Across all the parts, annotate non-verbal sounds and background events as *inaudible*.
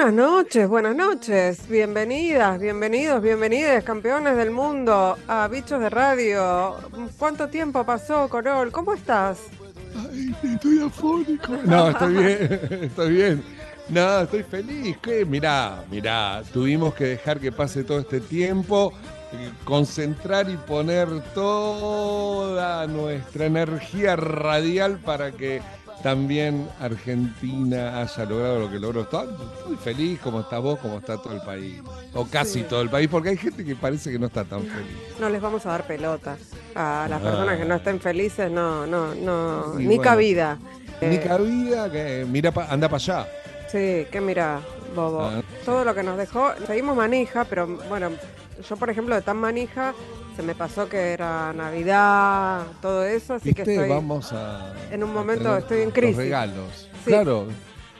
Buenas noches, buenas noches. Bienvenidas, bienvenidos, bienvenidas, campeones del mundo, a Bichos de Radio. ¿Cuánto tiempo pasó, Corol? ¿Cómo estás? Ay, estoy afónico. *laughs* No, estoy bien, *laughs* estoy bien. No, estoy feliz. ¿Qué? Mirá, mirá, tuvimos que dejar que pase todo este tiempo, eh, concentrar y poner toda nuestra energía radial para que también Argentina haya logrado lo que logró. Estoy muy feliz, como está vos, como está todo el país. O casi todo el país, porque hay gente que parece que no está tan feliz. No les vamos a dar pelota a las personas que no estén felices, no, no, no, ni cabida. Ni eh, cabida, que mira, anda para allá. Sí, que mira, bobo. Ah. Todo lo que nos dejó, seguimos manija, pero bueno, yo por ejemplo de tan manija se me pasó que era Navidad, todo eso, así que estoy vamos a en un momento estoy en crisis. regalos. Claro.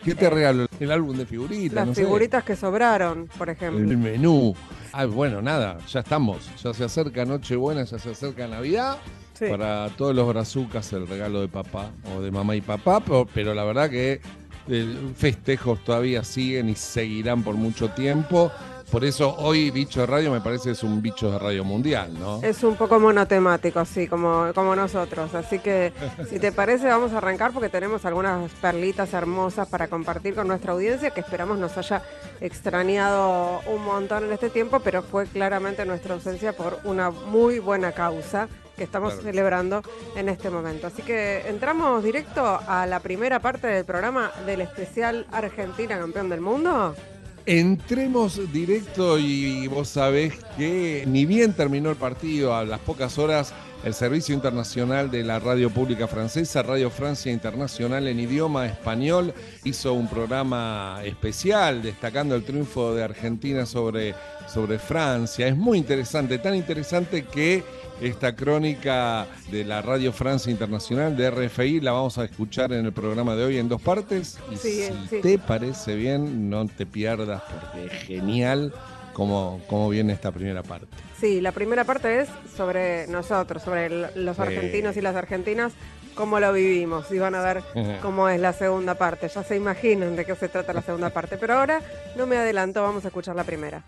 ¿Qué te regalo? El álbum de figuritas. Las figuritas que sobraron, por ejemplo. El menú. Ah, bueno, nada, ya estamos. Ya se acerca Nochebuena, ya se acerca Navidad. Para todos los brazucas el regalo de papá o de mamá y papá, pero la verdad que eh, festejos todavía siguen y seguirán por mucho tiempo. Por eso hoy Bicho de Radio me parece es un bicho de radio mundial, ¿no? Es un poco monotemático, así como, como nosotros. Así que, si te parece, vamos a arrancar porque tenemos algunas perlitas hermosas para compartir con nuestra audiencia que esperamos nos haya extrañado un montón en este tiempo, pero fue claramente nuestra ausencia por una muy buena causa que estamos celebrando en este momento. Así que entramos directo a la primera parte del programa del especial Argentina Campeón del Mundo. Entremos directo y vos sabés que ni bien terminó el partido, a las pocas horas el Servicio Internacional de la Radio Pública Francesa, Radio Francia Internacional en idioma español, hizo un programa especial destacando el triunfo de Argentina sobre, sobre Francia. Es muy interesante, tan interesante que esta crónica de la Radio Francia Internacional de RFI la vamos a escuchar en el programa de hoy en dos partes. Y si te parece bien, no te pierdas porque es genial cómo, cómo viene esta primera parte. Sí, la primera parte es sobre nosotros, sobre los argentinos y las argentinas, cómo lo vivimos y van a ver *laughs* cómo es la segunda parte. Ya se imaginan de qué se trata la segunda parte, pero ahora no me adelanto, vamos a escuchar la primera.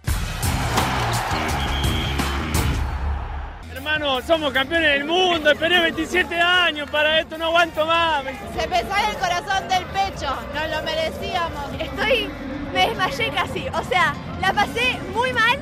Hermano, somos campeones del mundo, esperé 27 años para esto, no aguanto más. Se me el corazón del pecho, no lo merecíamos. Estoy, me desmayé casi, o sea, la pasé muy mal,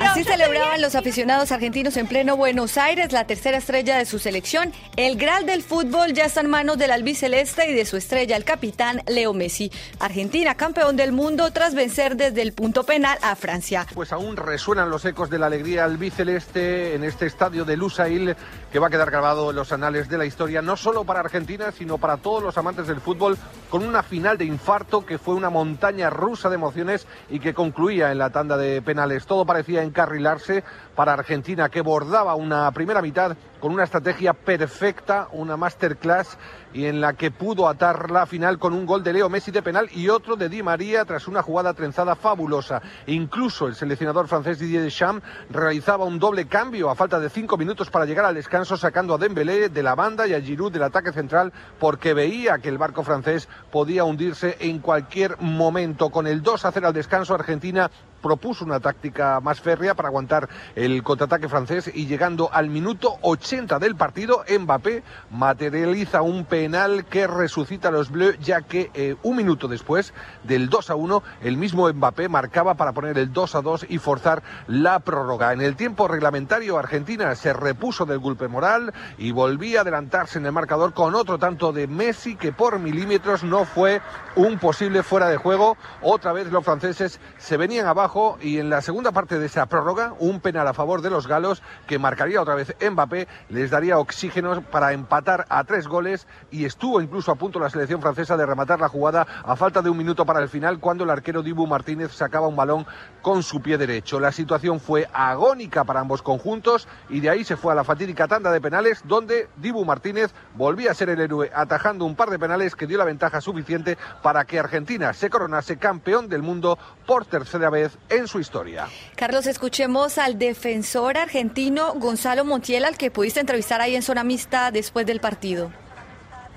Así celebraban los aficionados argentinos en pleno Buenos Aires, la tercera estrella de su selección. El Graal del fútbol ya está en manos del albiceleste y de su estrella, el capitán Leo Messi. Argentina, campeón del mundo tras vencer desde el punto penal a Francia. Pues aún resuenan los ecos de la alegría albiceleste en este estadio de Lusail que va a quedar grabado en los anales de la historia, no solo para Argentina, sino para todos los amantes del fútbol, con una final de infarto que fue una montaña rusa de emociones y que concluía en la tanda de penales. Todo parecía encarrilarse para Argentina, que bordaba una primera mitad con una estrategia perfecta, una masterclass y en la que pudo atar la final con un gol de Leo Messi de penal y otro de Di María tras una jugada trenzada fabulosa. Incluso el seleccionador francés Didier Deschamps realizaba un doble cambio a falta de cinco minutos para llegar al descanso sacando a Dembélé de la banda y a Giroud del ataque central porque veía que el barco francés podía hundirse en cualquier momento. Con el 2 a 0 al descanso Argentina propuso una táctica más férrea para aguantar el contraataque francés y llegando al minuto 80 del partido, Mbappé materializa un penal que resucita a los Bleus, ya que eh, un minuto después del 2 a 1, el mismo Mbappé marcaba para poner el 2 a 2 y forzar la prórroga. En el tiempo reglamentario, Argentina se repuso del golpe moral y volvía a adelantarse en el marcador con otro tanto de Messi que por milímetros no fue un posible fuera de juego. Otra vez los franceses se venían abajo y en la segunda parte de esa prórroga, un penal a favor de los galos que marcaría otra vez Mbappé, les daría oxígeno para empatar a tres goles y estuvo incluso a punto la selección francesa de rematar la jugada a falta de un minuto para el final cuando el arquero Dibu Martínez sacaba un balón con su pie derecho. La situación fue agónica para ambos conjuntos y de ahí se fue a la fatídica tanda de penales donde Dibu Martínez volvía a ser el héroe atajando un par de penales que dio la ventaja suficiente para que Argentina se coronase campeón del mundo por tercera vez en su historia. Carlos, escuchemos al defensor argentino Gonzalo Montiel, al que pudiste entrevistar ahí en zona mixta después del partido.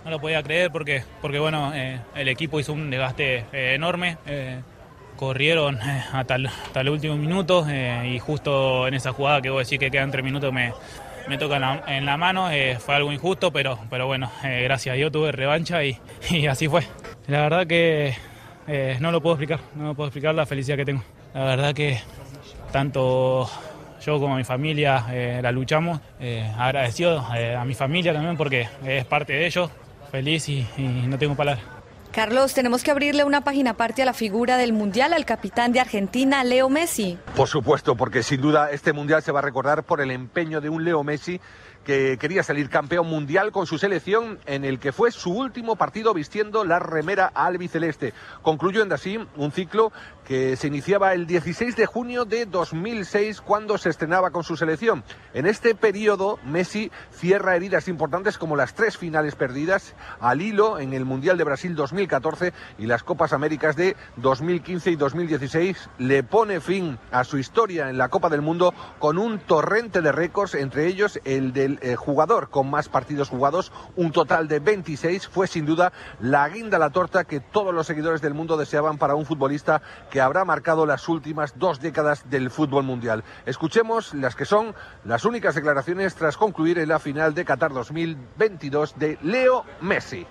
No lo podía creer porque, porque bueno, eh, el equipo hizo un desgaste eh, enorme. Eh, corrieron eh, hasta, el, hasta el último minuto eh, y justo en esa jugada que vos decís que quedan tres minutos me, me toca en la, en la mano, eh, fue algo injusto, pero, pero bueno, eh, gracias a Dios tuve revancha y, *laughs* y así fue. La verdad que eh, no lo puedo explicar, no lo puedo explicar la felicidad que tengo. La verdad que tanto yo como mi familia eh, la luchamos, eh, agradecido eh, a mi familia también porque es parte de ellos, feliz y, y no tengo palabras. Carlos, tenemos que abrirle una página aparte a la figura del Mundial, al capitán de Argentina, Leo Messi. Por supuesto, porque sin duda este Mundial se va a recordar por el empeño de un Leo Messi que quería salir campeón mundial con su selección en el que fue su último partido vistiendo la remera albiceleste. Concluyendo así un ciclo que se iniciaba el 16 de junio de 2006 cuando se estrenaba con su selección. En este periodo Messi cierra heridas importantes como las tres finales perdidas al hilo en el Mundial de Brasil 2014 y las Copas Américas de 2015 y 2016. Le pone fin a su historia en la Copa del Mundo con un torrente de récords, entre ellos el del eh, jugador con más partidos jugados, un total de 26. Fue sin duda la guinda a la torta que todos los seguidores del mundo deseaban para un futbolista que habrá marcado las últimas dos décadas del fútbol mundial. Escuchemos las que son las únicas declaraciones tras concluir en la final de Qatar 2022 de Leo Messi.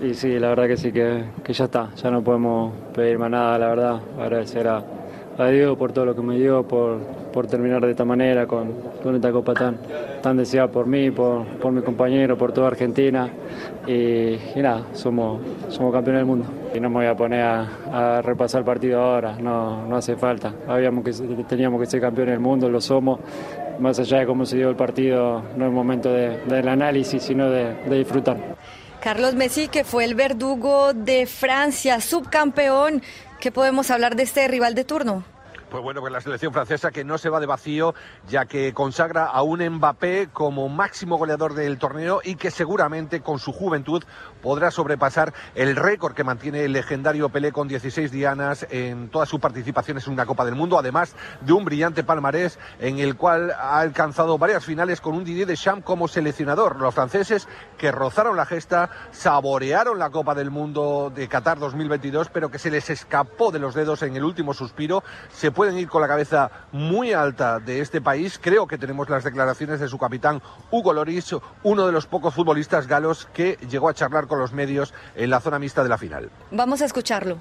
Y sí, la verdad que sí, que, que ya está, ya no podemos pedir más nada, la verdad. Agradecer a, a Dios por todo lo que me dio, por, por terminar de esta manera, con, con esta copa tan, tan deseada por mí, por, por mi compañero, por toda Argentina. Y, y nada, somos, somos campeones del mundo. Y no me voy a poner a, repasar el partido ahora, no, no hace falta. Teníamos que ser campeones del mundo, lo somos. Más allá de cómo se dio el partido, no es momento de, del análisis, sino de disfrutar. Carlos Messi, que fue el verdugo de Francia, subcampeón. ¿Qué podemos hablar de este rival de turno? Pues bueno, pues la selección francesa que no se va de vacío, ya que consagra a un Mbappé como máximo goleador del torneo y que seguramente con su juventud podrá sobrepasar el récord que mantiene el legendario Pelé con 16 dianas en todas sus participaciones en una Copa del Mundo, además de un brillante palmarés en el cual ha alcanzado varias finales con un Didier Deschamps como seleccionador. Los franceses que rozaron la gesta, saborearon la Copa del Mundo de Qatar 2022, pero que se les escapó de los dedos en el último suspiro. Se pueden ir con la cabeza muy alta de este país. Creo que tenemos las declaraciones de su capitán Hugo Loris, uno de los pocos futbolistas galos que llegó a charlar con los medios en la zona mixta de la final. Vamos a escucharlo.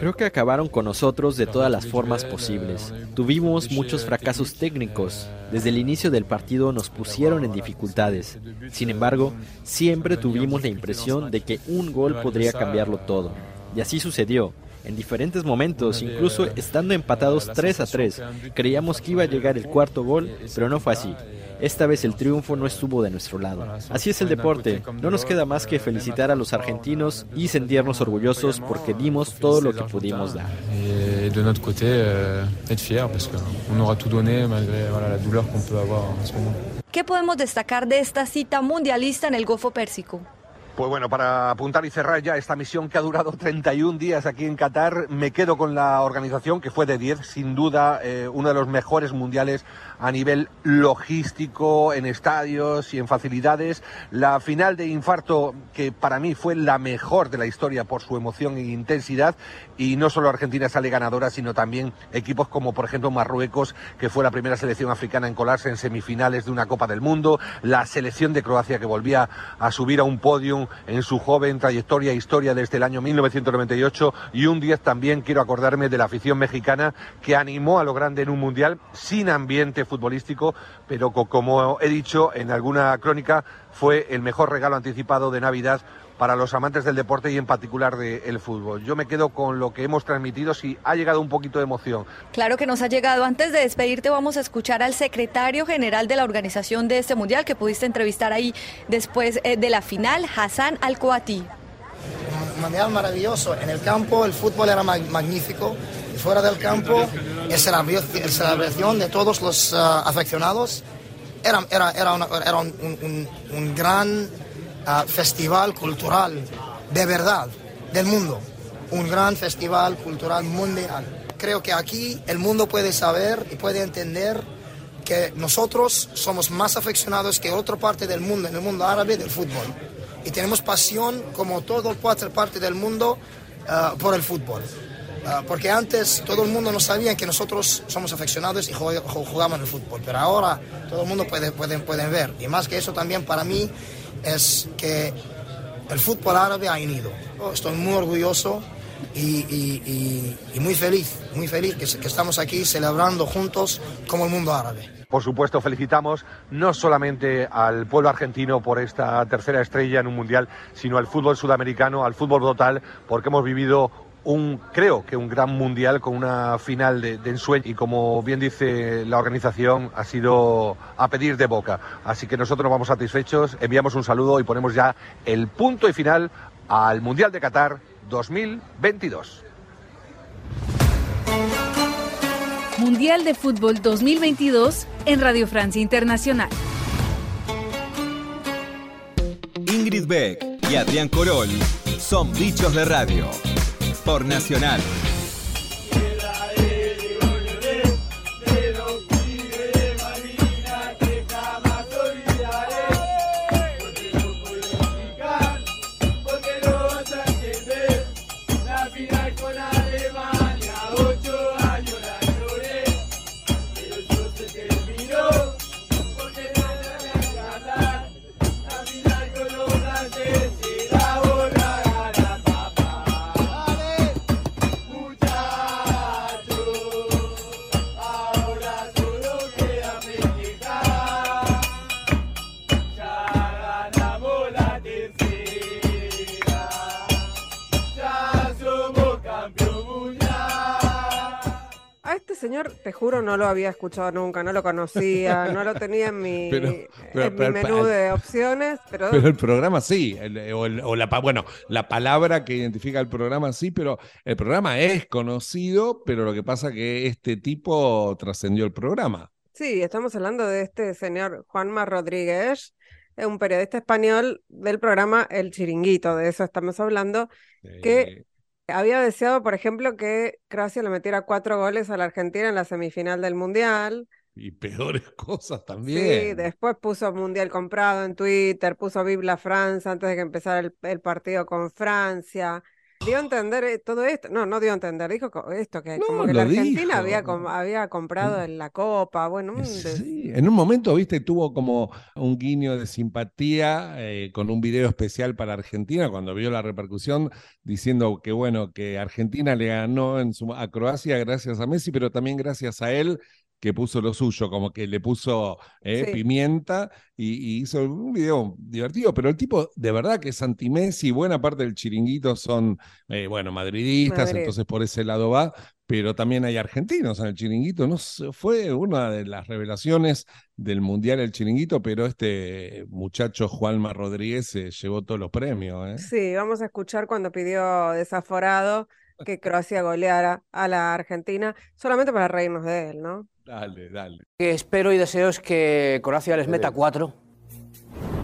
Creo que acabaron con nosotros de todas las formas posibles. Tuvimos muchos fracasos técnicos. Desde el inicio del partido nos pusieron en dificultades. Sin embargo, siempre tuvimos la impresión de que un gol podría cambiarlo todo. Y así sucedió. En diferentes momentos, incluso estando empatados 3 a 3, creíamos que iba a llegar el cuarto gol, pero no fue así. Esta vez el triunfo no estuvo de nuestro lado. Así es el deporte. No nos queda más que felicitar a los argentinos y sentirnos orgullosos porque dimos todo lo que pudimos dar. Et de notre côté, euh, être fier parce qu'on aura tout donné malgré la douleur qu'on peut avoir en ce moment. ¿Qué podemos destacar de esta cita mundialista en el Golfo Pérsico? Pues bueno, para apuntar y cerrar ya esta misión que ha durado *laughs* 31 días aquí en Qatar, me quedo con la organización que fue de 10, sin duda eh, uno de los mejores mundiales a nivel logístico, en estadios y en facilidades. La final de infarto, que para mí fue la mejor de la historia por su emoción e intensidad, y no solo Argentina sale ganadora, sino también equipos como por ejemplo Marruecos, que fue la primera selección africana en colarse en semifinales de una Copa del Mundo, la selección de Croacia que volvía a subir a un podium en su joven trayectoria e historia desde el año 1998 y un 10 también quiero acordarme de la afición mexicana que animó a lo grande en un mundial sin ambiente futbolístico, pero como he dicho en alguna crónica fue el mejor regalo anticipado de Navidad para los amantes del deporte y en particular del fútbol. Yo me quedo con lo que hemos transmitido, si ha llegado un poquito de emoción. Claro que nos ha llegado. Antes de despedirte vamos a escuchar al secretario general de la organización de este mundial que pudiste entrevistar ahí después eh, de la final, Hassan Al-Coati. Un mundial maravilloso. En el campo el fútbol era magnífico. Fuera del campo, la celebración de todos los uh, era, era, era, una, era un, un, un, gran uh, festival cultural de verdad del mundo. Un gran festival cultural mundial. Creo que aquí el mundo puede saber y puede entender que nosotros somos más aficionados que otra parte del mundo, en el mundo árabe, del fútbol. y tenemos pasión como cuatro parte del mundo ah, por el fútbol. Ah, porque antes todo el mundo no sabía que nosotros somos aficionados y jug- jug- jugamos el fútbol, pero ahora todo el mundo puede, pueden, pueden ver. Y más que eso también para mí es que el fútbol árabe ha unido. Oh, Estoy muy orgulloso y, y- y- y muy feliz, muy feliz que, que estamos aquí celebrando juntos como el mundo árabe. Por supuesto, felicitamos no solamente al pueblo argentino por esta tercera estrella en un mundial, sino al fútbol sudamericano, al fútbol total, porque hemos vivido un, creo que un gran mundial con una final de, de ensueño y como bien dice la organización, ha sido a pedir de boca. Así que nosotros nos vamos satisfechos, enviamos un saludo y ponemos ya el punto y final al Mundial de Qatar 2022. Mundial de Fútbol 2022 en Radio Francia Internacional. Ingrid Beck y Adrián Corol son bichos de radio. Por Nacional. No lo había escuchado nunca, no lo conocía, *laughs* no lo tenía en mi, Pero- pero- en mi pero- menú de opciones, pero, el programa sí, el- o, el- o la, bueno, la palabra que identifica el programa sí, pero el programa es conocido, pero lo que pasa que este tipo trascendió el programa. sí, estamos hablando de este señor Juanma Rodríguez, es un periodista español del programa El Chiringuito, de eso estamos hablando, que había deseado, por ejemplo, que Croacia le metiera cuatro goles a la Argentina en la semifinal del Mundial. Y peores *laughs* cosas Sí, también. después puso Mundial comprado en Twitter, puso la Francia antes de que empezara el, el partido con Francia. Dio a entender eh, todo esto. No, no dio a entender, dijo esto, que como que la Argentina dijo. había, com- había comprado en la Copa. Bueno, un Sí, en un momento, viste, tuvo como un guiño de simpatía eh, con un video especial para Argentina cuando vio la repercusión diciendo que bueno, que Argentina le ganó en su, a Croacia gracias a Messi, pero también gracias a él que puso lo suyo, como que le puso eh, Sí. pimienta y, y hizo un video divertido, pero el tipo de verdad que es anti-Messi, buena parte del chiringuito son, eh, bueno, madridistas, Madrid. entonces por ese lado va, pero también hay argentinos en el chiringuito, no fue una de las revelaciones del Mundial el chiringuito, pero este muchacho Juanma Rodríguez se llevó todos los premios, ¿eh? Sí, vamos a escuchar cuando pidió desaforado que Croacia goleara a la Argentina, solamente para reírnos de él, ¿no? Dale, dale. que espero y deseo es que Croacia les meta cuatro.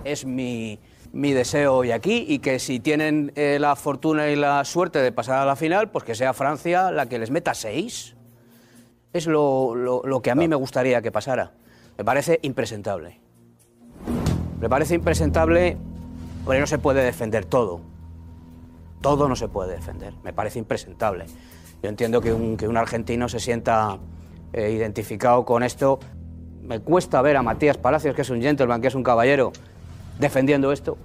Es mi, mi deseo hoy aquí y que si tienen eh, la fortuna y la suerte de pasar a la final, pues que sea Francia la que les meta seis. Es lo, lo- lo que a mí me gustaría que pasara. Me parece impresentable. Me parece impresentable porque no se puede defender todo. Todo no se puede defender. Me parece impresentable. Yo entiendo que un, que un argentino se sienta eh, identificado con esto. Me cuesta ver a Matías Palacios, que es un gentleman, que es un caballero, defendiendo esto.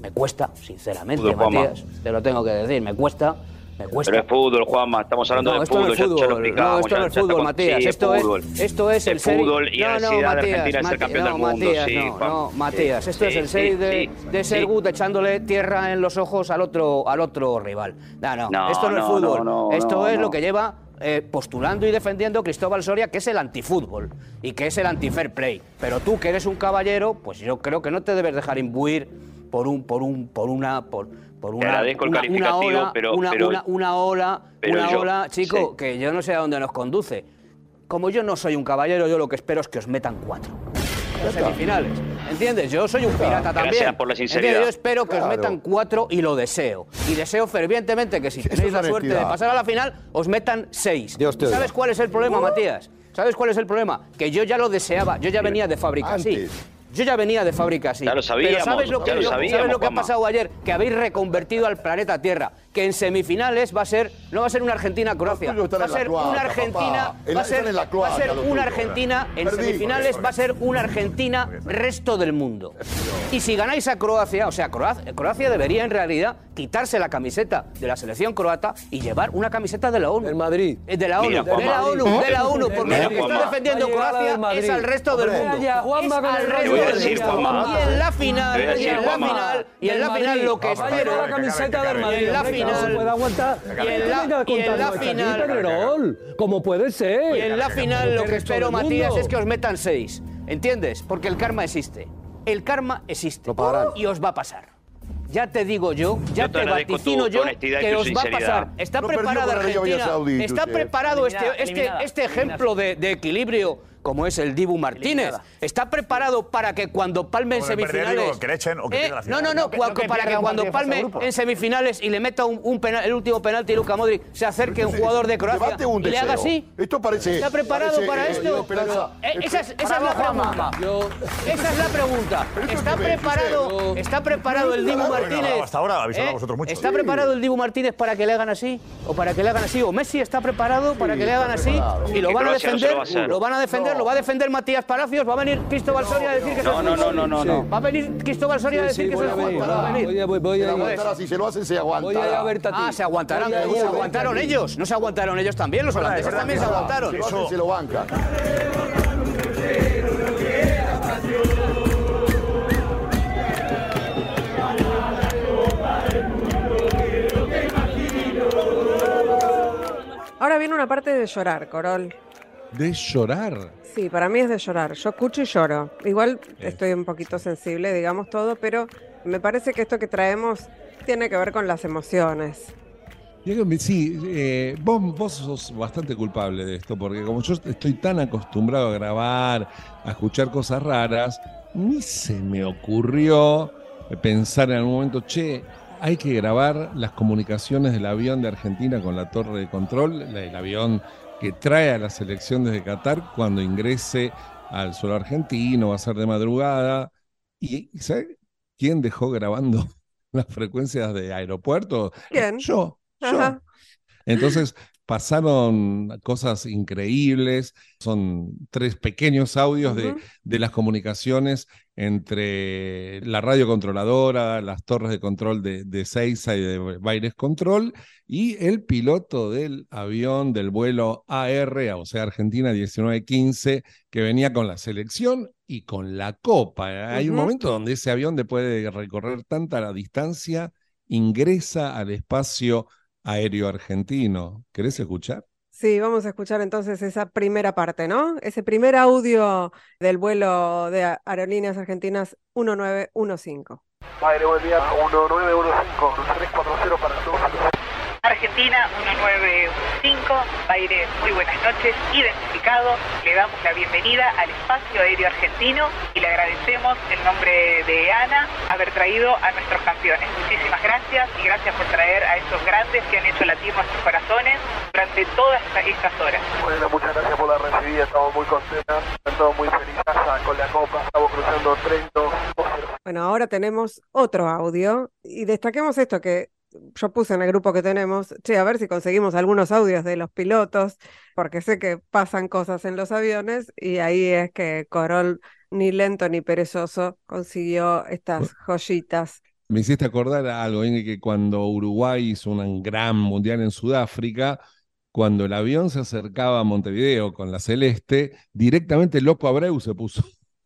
Me cuesta, sinceramente, Fútbol, Juanma. Matías. Te lo tengo que decir. Me cuesta, me cuesta. Pero es fútbol, Juanma, estamos hablando No, de esto no fútbol, es ya- ya, lo fútbol, no, esto no es fútbol, Matías. sí, esto, fútbol. Es, esto es el Es serie- fútbol y no, no, necesidad de Matías, Argentina ser Mati- campeón no, del mundo, Matías, sí, no, Juan. no, Matías, Sí, esto es sí, el serie sí, de, sí, de. Sergut echándole tierra en los ojos al otro, al otro rival. No, no, No, esto no, es no, fútbol. no, no, esto no, es no. lo que lleva eh, postulando y defendiendo Cristóbal Soria, que es el antifútbol y que es el anti-fair play. Pero tú, que eres un caballero, pues yo creo que no te debes dejar imbuir por un, por un, por una, por, por una, una, ola, pero- una, pero- una- una ola, pero una yo- ola, chico, sí. que yo no sé a dónde nos conduce. Como yo no soy un caballero, yo lo que espero es que os metan cuatro. Las semifinales. ¿Entiendes? Yo soy un pirata también. Gracias por la sinceridad. ¿Entiendes? Yo espero que os metan cuatro y lo deseo. Y deseo fervientemente que si tenéis la suerte de pasar a la final, os metan seis. Dios te ¿Y ¿Sabes cuál es el problema, Matías? ¿Sabes cuál es el problema? Que yo ya lo deseaba, yo ya venía de fábrica así. Yo ya venía de fábrica así. Ya lo sabíamos, Pero ¿sabes lo que, ya lo yo- sabíamos, ¿sabes lo que ha pasado ayer? Que habéis reconvertido al planeta Tierra. Que en semifinales va a ser, no va a ser una Argentina-Croacia. Va a en ser una Argentina. En va a ser, en va a ser una. Argentina, en Perdí. semifinales va a ser una Argentina resto del mundo. Y si ganáis a Croacia, o sea, Croacia, Croacia debería en realidad quitarse la camiseta de la selección croata y llevar una camiseta de la ONU. Madrid. De la ONU, Mira, de la. ONU, de la ONU, porque lo que está defendiendo Croacia es al resto del mundo. Es al resto Decir. Juanma. Y en la final, y en la final, y en la final lo que espero la camiseta del Madrid. y en la final- puede aguantar. y en la- final-. ¿Cómo puede ser? Y en la final lo que espero, Matías, es que os metan seis. ¿Entiendes? Porque el karma existe. El karma existe. Y os va a pasar. Ya te digo yo, ya Yo te te vaticino yo que os va a pasar. Está No preparada Argentina. Saudí, Está preparado este, este, este ejemplo de, de equilibrio como es el Dibu Martínez. Está preparado para que cuando palme en semifinales. digo, que le echen o que Eh, pierda la no, no, no, para que cuando palme en semifinales y le meta un, un penal- el último penalti Luka Modric, se acerque un jugador de Croacia y le haga así. Esto parece. ¿Está preparado parece, para esto? Eh, esa, es, esa es la pregunta. Yo, Esa es la pregunta. ¿Está preparado, está preparado el Dibu Martínez? hasta ahora habéis hablado ¿Eh? vosotros mucho. ¿Está preparado el Dibu Martínez para que le hagan así? ¿O para que le hagan así? ¿O Messi está preparado para que le hagan así? Y van a defender, lo van a defender, lo va a defender Matías Palacios, va a venir Cristóbal Soria a decir que No, no, no, no, no, no. Va a venir Cristóbal Soria a decir sí, que eso voy es a fútbol. venir, Va a venir. voy a- voy- a Se si se lo hacen, se aguanta. Voy a. Ah, se aguantarán. Voy a ir a Se aguantaron ellos. No se aguantaron ellos también. Los holandeses también se aguantaron. Se lo hacen, se lo banca. Ahora viene una parte de llorar, Corol. De llorar. Sí, para mí es de llorar. Yo escucho y lloro. Igual estoy un poquito sensible, digamos todo, pero me parece que esto que traemos tiene que ver con las emociones. Sí, eh, vos, vos sos bastante culpable de esto, porque como yo estoy tan acostumbrado a grabar, a escuchar cosas raras, ni se me ocurrió pensar en algún momento, che, hay que grabar las comunicaciones del avión de Argentina con la torre de control, el avión que trae a la selección desde Qatar cuando ingrese al suelo argentino, va a ser de madrugada. ¿Y ¿sabes quién dejó grabando *laughs* las frecuencias de aeropuerto? ¿Quién? Yo. yo. Entonces pasaron cosas increíbles, son tres pequeños audios de, de las comunicaciones entre la radio controladora, las torres de control de, de Seiza y de Baires Control, y el piloto del avión del vuelo AR, o sea, Argentina 1915, que venía con la selección y con la copa. Hay un momento donde ese avión, después de recorrer tanta la distancia, ingresa al espacio aéreo argentino. ¿Querés escuchar? Sí, vamos a escuchar entonces esa primera parte, ¿no? Ese primer audio del vuelo de Aerolíneas Argentinas 1915. Aire, buen día, 1915, 340 para todos. Argentina 1915, Aire, muy buenas noches, identificado, le damos la bienvenida al espacio aéreo argentino y le agradecemos en nombre de Ana haber traído a nuestros campeones. Muchísimas gracias y gracias por traer a estos grandes que han hecho latir nuestros corazones durante todas esta- estas horas. Bueno, muchas gracias por la recibida, estamos muy contentos, estamos muy felices con la copa, estamos cruzando Trento. Bueno, ahora tenemos otro audio y destaquemos esto que yo puse en el grupo que tenemos, che, a ver si conseguimos algunos audios de los pilotos, porque sé que pasan cosas en los aviones y ahí es que Corol, ni lento ni perezoso, consiguió estas joyitas. Me hiciste acordar algo, Inge, que cuando Uruguay hizo un gran mundial en Sudáfrica, cuando el avión se acercaba a Montevideo con la Celeste, directamente Loco Abreu se puso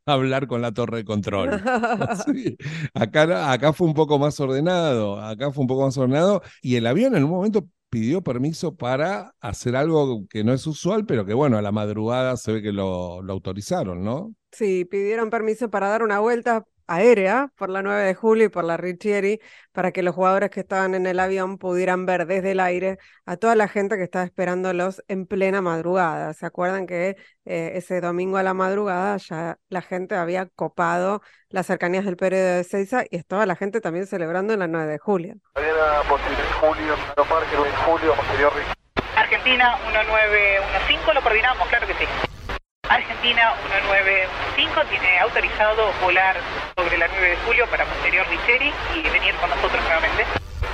hablar con la torre de control. *laughs* Sí. Acá, acá fue un poco más ordenado, acá fue un poco más ordenado, y el avión en un momento pidió permiso para hacer algo que no es usual, pero que bueno, a la madrugada se ve que lo, lo autorizaron, ¿no? Sí, pidieron permiso para dar una vuelta aérea por la 9 de julio y por la Richieri para que los jugadores que estaban en el avión pudieran ver desde el aire a toda la gente que estaba esperándolos en plena madrugada. ¿Se acuerdan que eh, ese domingo a la madrugada ya la gente había copado las cercanías del periodo de Seiza y estaba la gente también celebrando en la 9 de julio? Mañana, posterior julio, Parque, 9 de julio, posterior Argentina 1915, lo coordinamos, claro que sí. Argentina 1915 tiene autorizado volar sobre la 9 de julio para posterior Richeri y venir con nosotros nuevamente.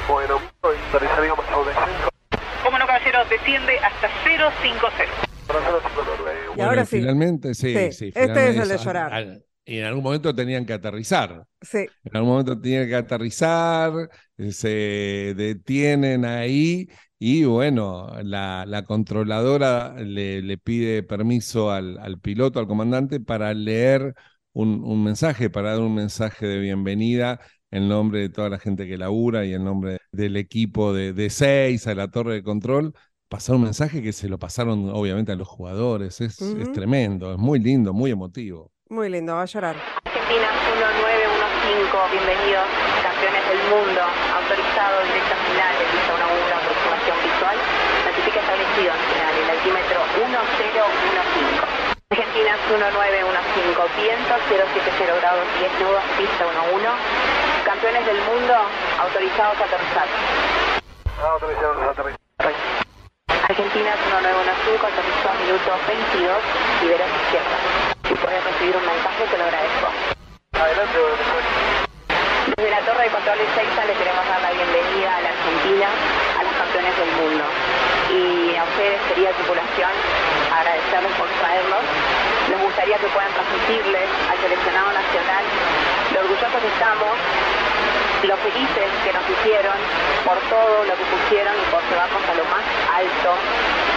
Bueno, autorizaríamos a descenso. Como no, caballero, desciende hasta 050. Y Bueno, ahora sí. Finalmente, sí, Sí, sí. este es finalmente el de llorar. al- al- y en algún momento tenían que aterrizar. Sí. En algún momento tenían que aterrizar, eh, se detienen ahí y bueno, la, la controladora le, le pide permiso al, al piloto, al comandante, para leer un, un mensaje, para dar un mensaje de bienvenida en nombre de toda la gente que labura y en nombre del equipo de, de seis a la torre de control. Pasar un mensaje que se lo pasaron obviamente a los jugadores. Es, tremendo, es muy lindo, muy emotivo. Muy lindo, va a llorar. Argentina 1915, bienvenidos, campeones del mundo, autorizado directa final de pista 1 1, aproximación visual, certifica establecido en el altímetro 1015. Argentina 1915, viento 070 grados 10 nudos, pista 1 1, campeones del mundo, autorizados a aterrizar. Autorizados a aterrizar. Argentina 1915, aterrizó a minuto 22, libera a izquierda. Si puedes recibir un mensaje, te lo agradezco. Adelante, Desde la Torre de Control de Seiza le queremos dar la bienvenida a la Argentina, del mundo. Y a ustedes, querida tripulación, agradecerles por traerlos. Nos gustaría que puedan transmitirles al seleccionado nacional lo orgullosos que estamos, lo felices que nos hicieron por todo lo que pusieron y por llevarnos a lo más alto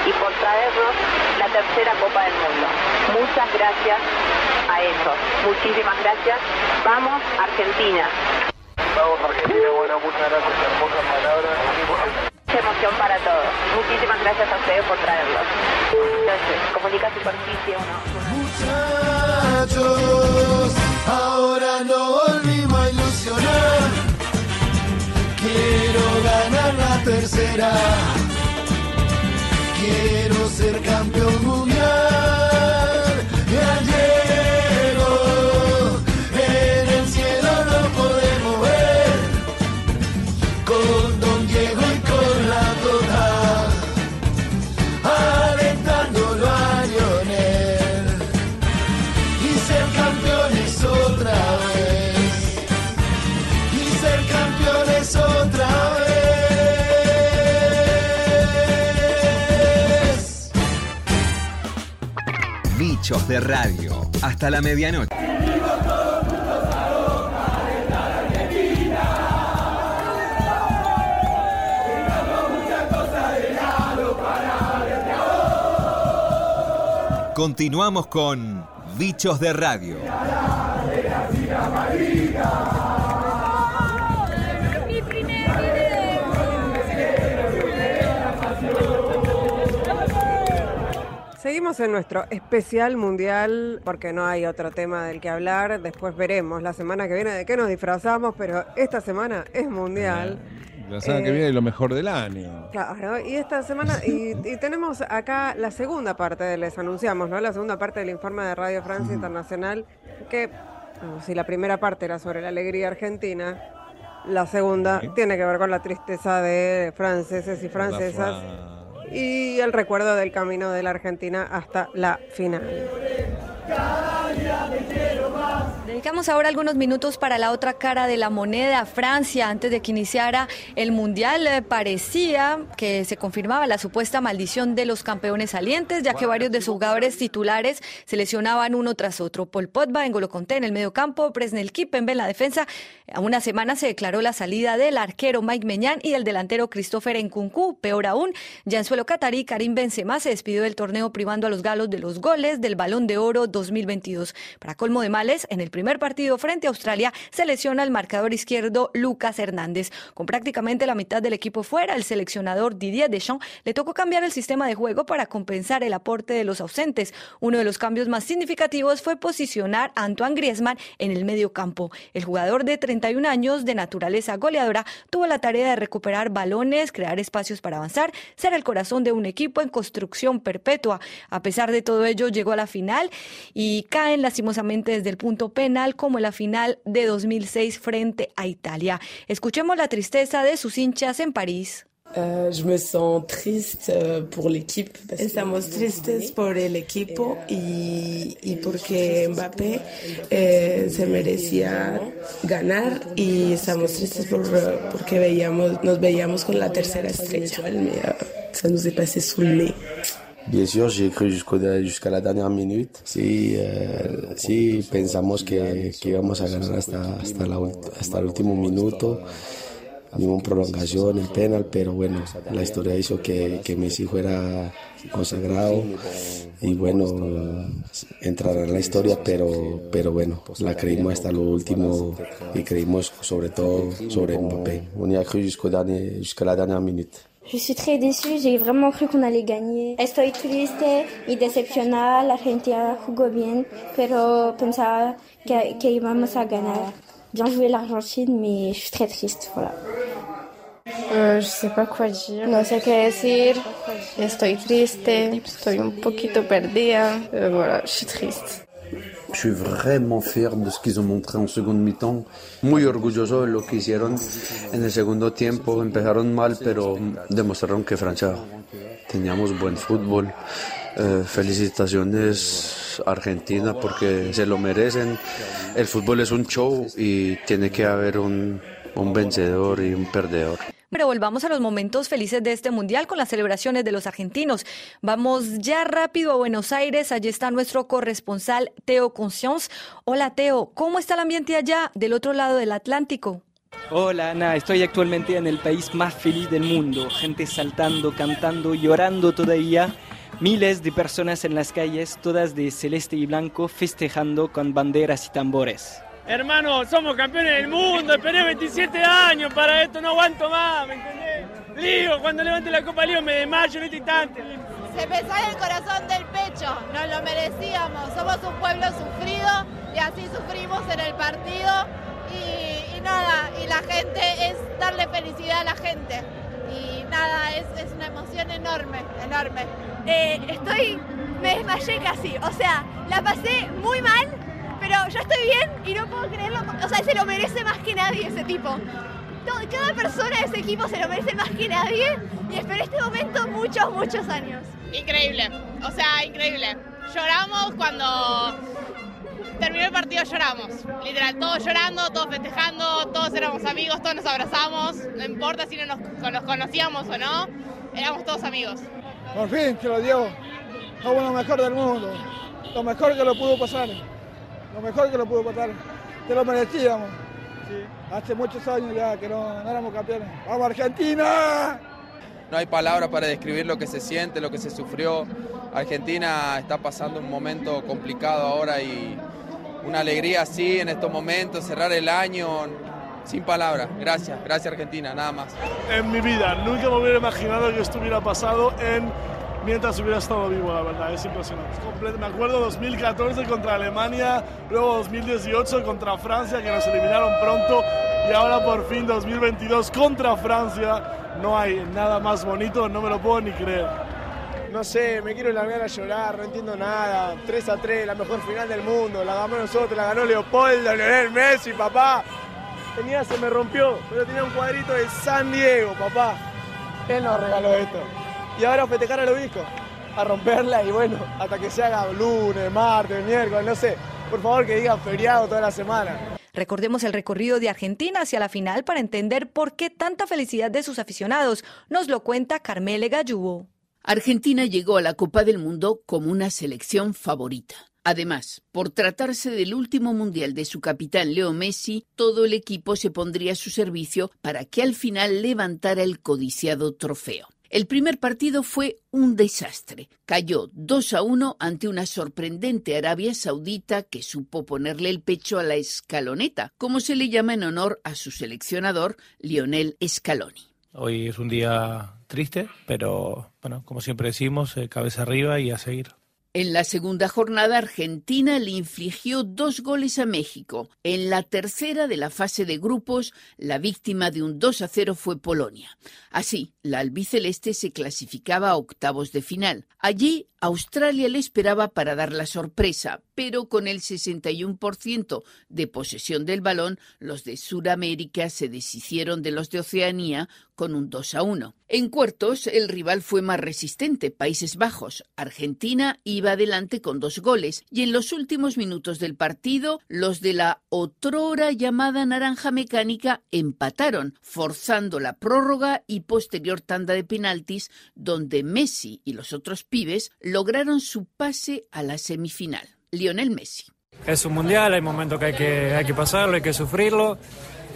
y por traernos la tercera Copa del Mundo. Muchas gracias a ellos. Muchísimas gracias. Vamos, Argentina. Vamos, Argentina. Bueno, muchas gracias. Hermosas palabras. Emoción para todos. Muchísimas gracias a ustedes por traerlos. Comunica superficie uno. Muchachos, ahora no volvimos a ilusionar. Quiero ganar la tercera. Quiero ser campeón mundial. De radio. Hasta la medianoche. Continuamos con Bichos de radio. Seguimos en nuestro especial mundial porque no hay otro tema del que hablar. Después veremos la semana que viene de qué nos disfrazamos, pero esta semana es mundial. La semana que Eh, viene lo mejor del año. Claro, y esta semana, y, *laughs* y tenemos acá la segunda parte, les anunciamos, ¿no? La segunda parte del informe de Radio Francia Internacional, que si la primera parte era sobre la alegría argentina, la segunda tiene que ver con la tristeza de franceses y francesas y el recuerdo del camino de la Argentina hasta la final. Dedicamos ahora algunos minutos para la otra cara de la moneda, Francia. Antes de que iniciara el Mundial, eh, parecía que se confirmaba la supuesta maldición de los campeones salientes, ya que varios de sus jugadores titulares se lesionaban uno tras otro. Paul Pogba en Golo Conté en el medio campo, Presnel Kimpembe en la defensa. A una semana se declaró la salida del arquero Mike Meñán y del delantero Christopher Nkunku. Peor aún, ya en suelo catarí, Karim Benzema se despidió del torneo privando a los galos de los goles del Balón de Oro 2022. Para colmo de males, en el primer partido frente a Australia se lesiona el marcador izquierdo Lucas Hernández. Con prácticamente la mitad del equipo fuera, el seleccionador Didier Deschamps le tocó cambiar el sistema de juego para compensar el aporte de los ausentes. Uno de los cambios más significativos fue posicionar a Antoine Griezmann en el medio campo. El jugador de 31 años, de naturaleza goleadora, tuvo la tarea de recuperar balones, crear espacios para avanzar, ser el corazón de un equipo en construcción perpetua. A pesar de todo ello, llegó a la final y caen lastimosamente desde el punto penal como en la final de 2006 frente a Italia. Escuchemos la tristeza de sus hinchas en París. Euh, je me sens triste euh, pour l'équipe. Estamos tristes por el equipo y, y porque Mbappé eh, se merecía ganar y estamos tristes por, eh, porque veíamos, nos veíamos con la tercera estrella. Nous est passé sous le nez. Bien sûr, j'ai cru jusqu'au- jusqu'à la dernière minute. Sí, eh, sí pensamos que, que íbamos a ganar hasta, hasta, la hasta el último minuto. Ninguna prolongación, el penal, pero bueno, la historia hizo que, que Messi fuera consagrado y bueno, entrará en la historia, pero, pero bueno, la creímos hasta lo último y creímos sobre todo sobre Mbappé. On y a cru jusqu'à la dernière minute. Je suis très déçue, j'ai vraiment cru qu'on allait gagner. Estoy triste y decepcionada, la Argentina jugó bien, pero pensaba que, que íbamos a ganar. Bien joué l'Argentine, mais je suis très triste, voilà. Euh, je sais pas quoi dire. No sé qué decir. Estoy triste. Estoy un poquito perdida. Euh, voilà, je suis triste. Je suis vraiment fier de ce qu'ils ont montré en seconde mi-temps. Muy orgulloso de lo que hicieron en el segundo tiempo. Empezaron mal, pero demostraron que Francia teníamos buen fútbol. Eh, felicitaciones Argentina porque se lo merecen. El fútbol es un show y tiene que haber un, un vencedor y un perdedor. Pero volvamos a los momentos felices de este mundial con las celebraciones de los argentinos. Vamos ya rápido a Buenos Aires. Allí está nuestro corresponsal Teo Conscience. Hola Teo, ¿cómo está el ambiente allá del otro lado del Atlántico? Hola Ana, estoy actualmente en el país más feliz del mundo. Gente saltando, cantando, llorando todavía. Miles de personas en las calles, todas de celeste y blanco, festejando con banderas y tambores. Hermano, somos campeones del mundo, esperé 27 años para esto, no aguanto más, ¿me entendés? Lío, cuando levante la Copa Lío me desmayo en este instante. Se me sale el corazón del pecho, nos lo merecíamos, somos un pueblo sufrido y así sufrimos en el partido y, y nada, y la gente es darle felicidad a la gente y nada, es, es una emoción enorme, enorme. Eh, estoy, me desmayé casi, o sea, la pasé muy mal, pero ya estoy bien y no puedo creerlo, o sea, se lo merece más que nadie ese tipo. Todo- cada persona de ese equipo se lo merece más que nadie y espero este momento muchos, muchos años. Increíble, o sea, increíble. Lloramos cuando terminó el partido, lloramos. Literal, todos llorando, todos festejando, todos éramos amigos, todos nos abrazamos. No importa si no nos, nos conocíamos o no, éramos todos amigos. Por fin te lo dio. Somos lo mejor del mundo. Lo mejor que lo pudo pasar. Lo mejor que lo pudo pasar. Te lo merecíamos. Hace muchos años ya que no, no éramos campeones. ¡Vamos Argentina! No hay palabras para describir lo que se siente, lo que se sufrió. Argentina está pasando un momento complicado ahora y una alegría así en estos momentos, cerrar el año sin palabras. Gracias, gracias Argentina, nada más. En mi vida, nunca me hubiera imaginado que esto hubiera pasado en mientras hubiera estado vivo, la verdad, es impresionante. Me acuerdo 2014 contra Alemania, luego 2018 contra Francia, que nos eliminaron pronto, y ahora por fin 2022 contra Francia. No hay nada más bonito, no me lo puedo ni creer. No sé, me quiero largar a llorar, no entiendo nada. 3 a 3, la mejor final del mundo. La ganamos nosotros, la ganó Leopoldo, Lionel Messi, papá. Tenía, se me rompió, pero tenía un cuadrito de San Diego, papá. Él nos regaló esto. Y ahora a festejar al obispo, a romperla y bueno, hasta que se haga lunes, martes, miércoles, no sé. Por favor que digan feriado toda la semana. Recordemos el recorrido de Argentina hacia la final para entender por qué tanta felicidad de sus aficionados. Nos lo cuenta Carmele Gallubo. Argentina llegó a la Copa del Mundo como una selección favorita. Además, por tratarse del último mundial de su capitán Leo Messi, todo el equipo se pondría a su servicio para que al final levantara el codiciado trofeo. El primer partido fue un desastre. Cayó 2 a 1 ante una sorprendente Arabia Saudita que supo ponerle el pecho a la escaloneta, como se le llama en honor a su seleccionador Lionel Scaloni. Hoy es un día triste, pero bueno, como siempre decimos, eh, cabeza arriba y a seguir. En la segunda jornada, Argentina le infligió dos goles a México. En la tercera de la fase de grupos, la víctima de un 2 a 0 fue Polonia. Así, la albiceleste se clasificaba a octavos de final. Allí, Australia le esperaba para dar la sorpresa, pero con el 61% de posesión del balón, los de Sudamérica se deshicieron de los de Oceanía con un 2 a 1. En cuartos, el rival fue más resistente, Países Bajos. Argentina iba adelante con dos goles y en los últimos minutos del partido, los de la otrora llamada naranja mecánica empataron, forzando la prórroga y posterior tanda de penaltis, donde Messi y los otros pibes lograron su pase a la semifinal. Lionel Messi. Es un mundial, hay momentos que hay que, hay que pasarlo, hay que sufrirlo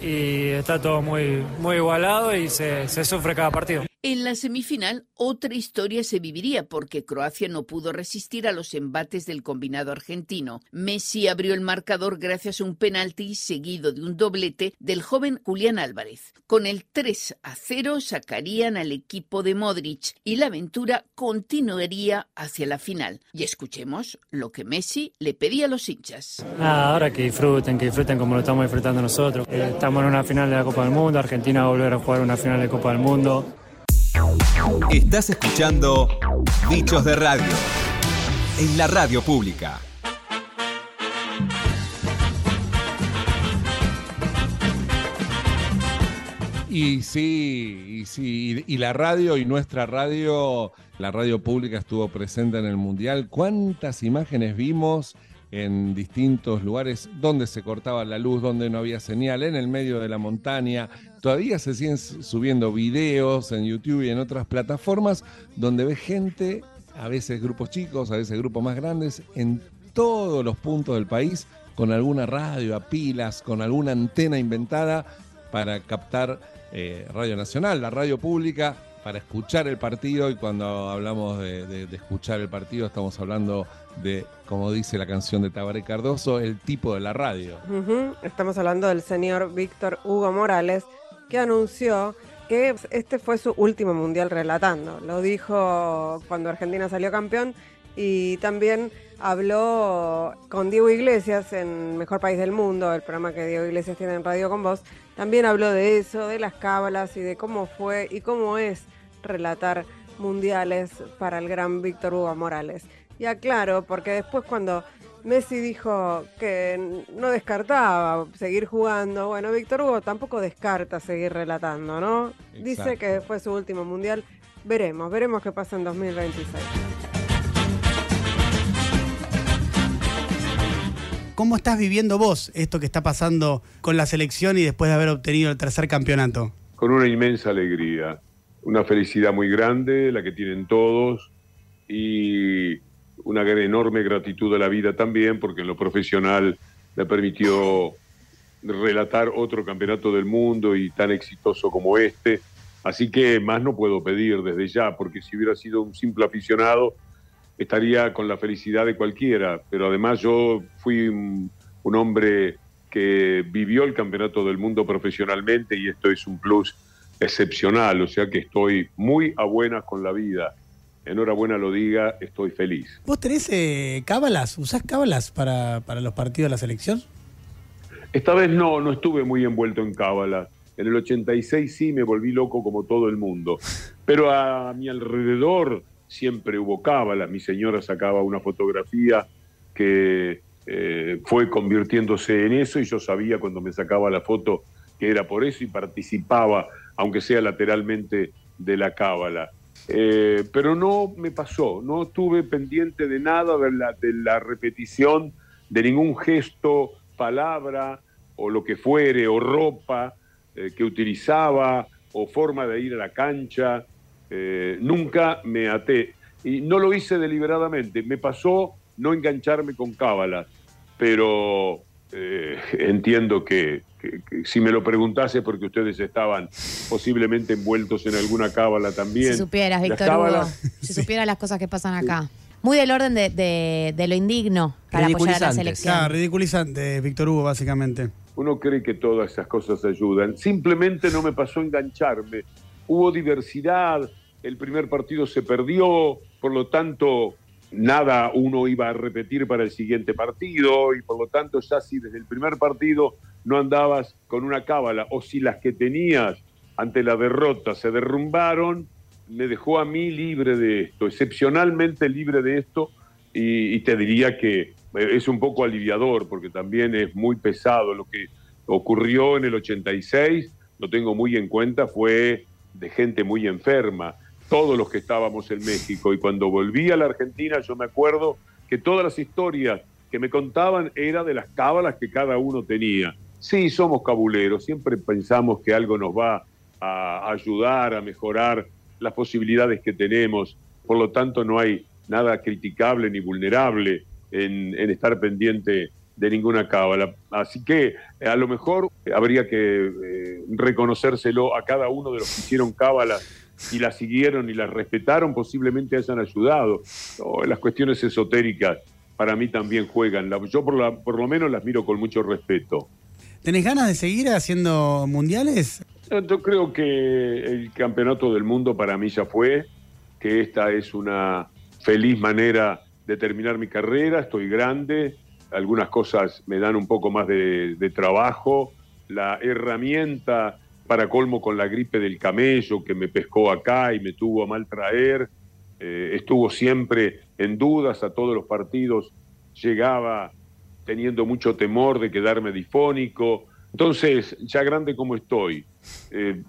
y está todo muy, muy igualado y se, se sufre cada partido. En la semifinal, otra historia se viviría porque Croacia no pudo resistir a los embates del combinado argentino. Messi abrió el marcador gracias a un penalti seguido de un doblete del joven Julián Álvarez. Con el 3 a 0 sacarían al equipo de Modric y la aventura continuaría hacia la final. Y escuchemos lo que Messi le pedía a los hinchas. Ahora que disfruten, que disfruten como lo estamos disfrutando nosotros. Eh, estamos en una final de la Copa del Mundo, Argentina va a volver a jugar una final de Copa del Mundo. Estás escuchando Bichos de Radio en la radio pública. Y sí, y sí, y la radio y nuestra radio, la radio pública estuvo presente en el Mundial. ¿Cuántas imágenes vimos en distintos lugares donde se cortaba la luz, donde no había señal, en el medio de la montaña? Todavía se siguen subiendo videos en YouTube y en otras plataformas donde ve gente, a veces grupos chicos, a veces grupos más grandes, en todos los puntos del país, con alguna radio a pilas, con alguna antena inventada para captar eh, Radio Nacional, la radio pública, para escuchar el partido. Y cuando hablamos de, escuchar el partido, estamos hablando de, como dice la canción de Tabaré Cardoso, el tipo de la radio. Estamos hablando del señor Víctor Hugo Morales, que anunció que este fue su último mundial relatando. Lo dijo cuando Argentina salió campeón y también habló con Diego Iglesias en Mejor País del Mundo, el programa que Diego Iglesias tiene en Radio con Vos. También habló de eso, de las cábalas y de cómo fue y cómo es relatar mundiales para el gran Víctor Hugo Morales. Y aclaro, porque después cuando Messi dijo que no descartaba seguir jugando, bueno, Víctor Hugo tampoco descarta seguir relatando, ¿no? Dice que fue su último mundial. Veremos, veremos qué pasa en 2026. ¿Cómo estás viviendo vos esto que está pasando con la selección y después de haber obtenido el tercer campeonato? con una inmensa alegría, una felicidad muy grande, la que tienen todos, y una enorme gratitud a la vida también, porque en lo profesional me permitió relatar otro campeonato del mundo y tan exitoso como este. Así que más no puedo pedir desde ya, porque si hubiera sido un simple aficionado, estaría con la felicidad de cualquiera. Pero además yo fui un, un hombre que vivió el campeonato del mundo profesionalmente y esto es un plus excepcional, o sea que estoy muy a buenas con la vida. Enhorabuena lo diga, estoy feliz. ¿Vos tenés eh, cábalas? ¿Usás cábalas para, para los partidos de la selección? Esta vez no, no estuve muy envuelto en cábala. En el 86 sí me volví loco como todo el mundo. Pero a mi alrededor siempre hubo cábala. Mi señora sacaba una fotografía que eh, fue convirtiéndose en eso y yo sabía cuando me sacaba la foto que era por eso y participaba, aunque sea lateralmente, de la cábala. Eh, pero no me pasó, no estuve pendiente de nada de la, de la repetición, de ningún gesto, palabra o lo que fuere, o ropa eh, que utilizaba, o forma de ir a la cancha. Eh, nunca me até. Y no lo hice deliberadamente. Me pasó no engancharme con cábalas, pero eh, entiendo que, que- que si me lo preguntase porque ustedes estaban posiblemente envueltos en alguna cábala también. Si supieras, Las Víctor Hugo, si supieras las cosas que pasan acá. Muy del orden de, de- de lo indigno para apoyar a la selección. Claro, ridiculizante, Víctor Hugo, básicamente. Uno cree que todas esas cosas ayudan. Simplemente no me pasó engancharme. Hubo diversidad, el primer partido se perdió, por lo tanto, nada uno iba a repetir para el siguiente partido, y por lo tanto, ya si desde el primer partido no andabas con una cábala, o si las que tenías ante la derrota se derrumbaron, me dejó a mí libre de esto, excepcionalmente libre de esto, y, y te diría que eh, es un poco aliviador, porque también es muy pesado lo que ocurrió en el 86, lo tengo muy en cuenta, fue de gente muy enferma, todos los que estábamos en México. Y cuando volví a la Argentina, yo me acuerdo que todas las historias que me contaban era de las cábalas que cada uno tenía. Sí, somos cabuleros, siempre pensamos que algo nos va a ayudar a mejorar las posibilidades que tenemos, por lo tanto no hay nada criticable ni vulnerable en, estar pendiente de ninguna cábala. Así que a lo mejor habría que eh, reconocérselo a cada uno de los que hicieron cábalas y las siguieron y las respetaron, posiblemente hayan ayudado. las cuestiones esotéricas para mí también juegan. Yo por, por lo menos las miro con mucho respeto. ¿Tenés ganas de seguir haciendo mundiales? Yo creo que el campeonato del mundo para mí ya fue, que esta es una feliz manera de terminar mi carrera, estoy grande, algunas cosas me dan un poco más de, trabajo, la herramienta para colmo con la gripe del camello que me pescó acá y me tuvo a mal traer, eh, estuvo siempre en dudas a todos los partidos, llegaba teniendo mucho temor de quedarme difónico, entonces, ya grande como estoy, eh,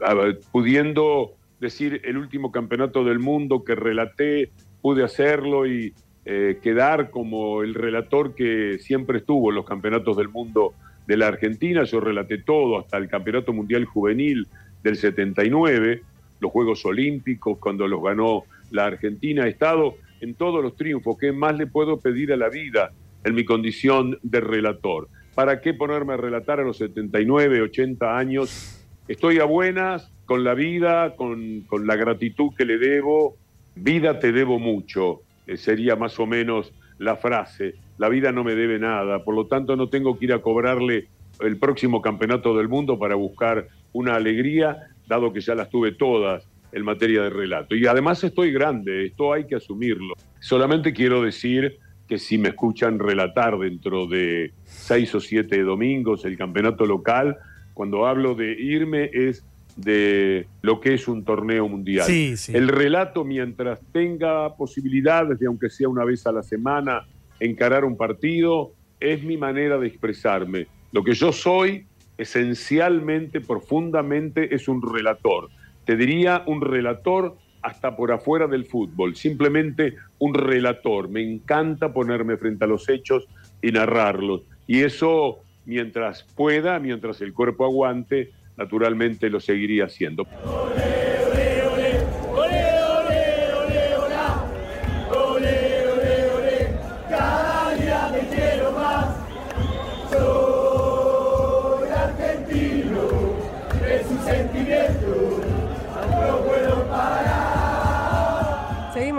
pudiendo decir el último campeonato del mundo que relaté, pude hacerlo y eh, quedar como el relator que siempre estuvo en los campeonatos del mundo de la Argentina. Yo relaté todo, hasta el Campeonato Mundial Juvenil del 79, los Juegos Olímpicos, cuando los ganó la Argentina. He estado en todos los triunfos. ¿Qué más le puedo pedir a la vida en mi condición de relator? ¿Para qué ponerme a relatar a los 79, 80 años? Estoy a buenas con la vida, con, la gratitud que le debo. Vida te debo mucho, eh, sería más o menos la frase. La vida no me debe nada, por lo tanto no tengo que ir a cobrarle el próximo campeonato del mundo para buscar una alegría, dado que ya las tuve todas en materia de relato. Y además estoy grande, esto hay que asumirlo. Solamente quiero decir que si me escuchan relatar dentro de seis o siete domingos el campeonato local, cuando hablo de irme es de lo que es un torneo mundial. El relato, mientras tenga posibilidades de, aunque sea una vez a la semana, encarar un partido, es mi manera de expresarme. Lo que yo soy, esencialmente, profundamente, es un relator. Te diría un relator hasta por afuera del fútbol, simplemente un relator. Me encanta ponerme frente a los hechos y narrarlos. Y eso, mientras pueda, mientras el cuerpo aguante, naturalmente lo seguiría haciendo.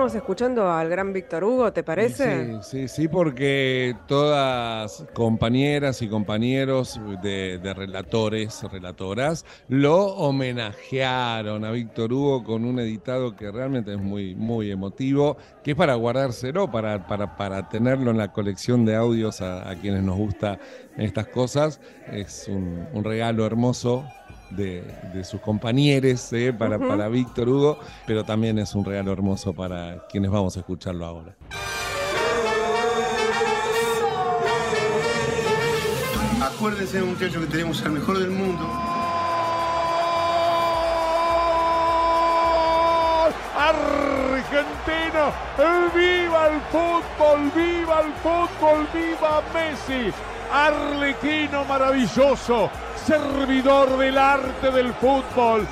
Escuchando al gran Víctor Hugo, ¿te parece? Sí, sí, sí, porque todas compañeras y compañeros de, relatores, relatoras, lo homenajearon a Víctor Hugo con un editado que realmente es muy, muy emotivo, que es para guardárselo, para, para, para tenerlo en la colección de audios a, quienes nos gusta estas cosas. Es un regalo hermoso de, sus compañeros ¿eh? para, para Víctor Hugo, pero también es un regalo hermoso para quienes vamos a escucharlo ahora. Acuérdense, muchachos, que tenemos al mejor del mundo. Argentina, viva el fútbol, viva el fútbol, viva Messi, Arlequino maravilloso, servidor del arte del fútbol.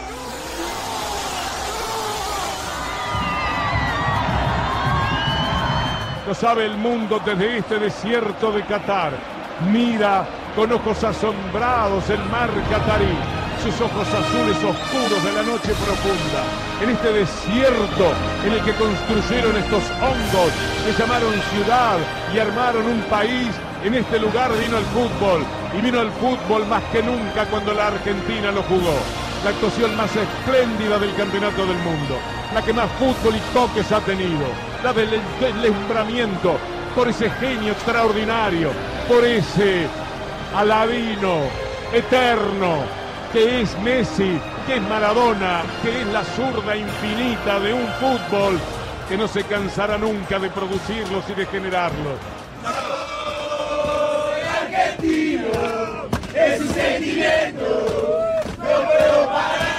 Lo sabe el mundo desde este desierto de Qatar. Mira con ojos asombrados el mar catarí, sus ojos azules oscuros de la noche profunda. En este desierto en el que construyeron estos hongos, que llamaron ciudad y armaron un país en este lugar vino el fútbol y vino el fútbol más que nunca cuando la Argentina lo jugó. La actuación más espléndida del campeonato del mundo, la que más fútbol y toques ha tenido, la del deslumbramiento por ese genio extraordinario, por ese aladino eterno que es Messi, que es Maradona, que es la zurda infinita de un fútbol que no se cansará nunca de producirlos y de generarlos. Es un sentimiento, no puedo parar.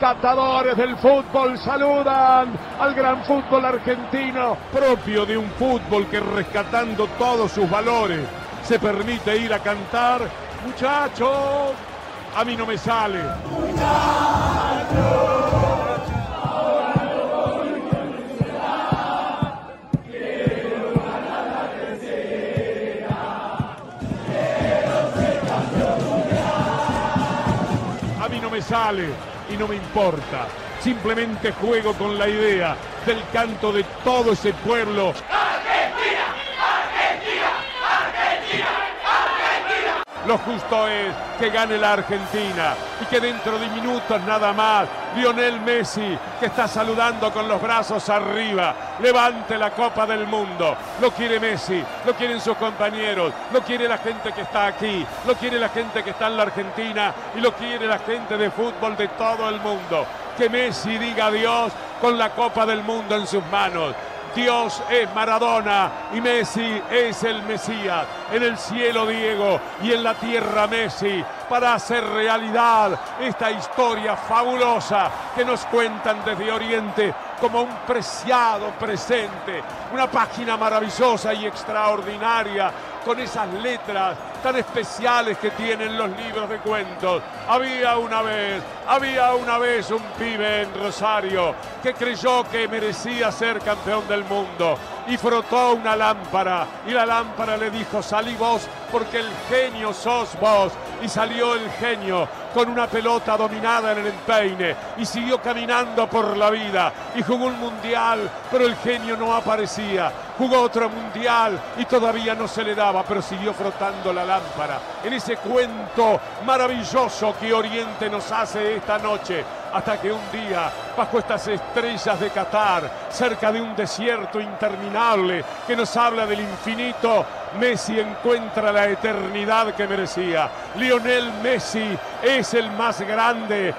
matadores del fútbol saludan al gran fútbol argentino, propio de un fútbol que rescatando todos sus valores se permite ir a cantar. Muchachos, a mí no me sale. A y no me importa. Simplemente juego con la idea del canto de todo ese pueblo Lo justo es que gane la Argentina y que dentro de minutos nada más Lionel Messi, que está saludando con los brazos arriba, levante la Copa del Mundo. Lo quiere Messi, lo quieren sus compañeros, lo quiere la gente que está aquí, lo quiere la gente que está en la Argentina y lo quiere la gente de fútbol de todo el mundo. Que Messi diga adiós con la Copa del Mundo en sus manos. Dios es Maradona y Messi es el Mesías. En el cielo Diego y en la tierra Messi para hacer realidad esta historia fabulosa que nos cuentan desde Oriente como un preciado presente, una página maravillosa y extraordinaria con esas letras tan especiales que tienen los libros de cuentos. Había una vez, había una vez un pibe en Rosario que creyó que merecía ser campeón del mundo y frotó una lámpara y la lámpara le dijo, salí vos porque el genio sos vos. Y salió el genio con una pelota dominada en el empeine y siguió caminando por la vida y jugó un mundial, pero el genio no aparecía. Jugó otro mundial y todavía no se le daba, pero siguió frotando la lámpara. En ese cuento maravilloso que Oriente nos hace esta noche, hasta que un día, bajo estas estrellas de Qatar, cerca de un desierto interminable que nos habla del infinito, Messi encuentra la eternidad que merecía. Lionel Messi es el más grande.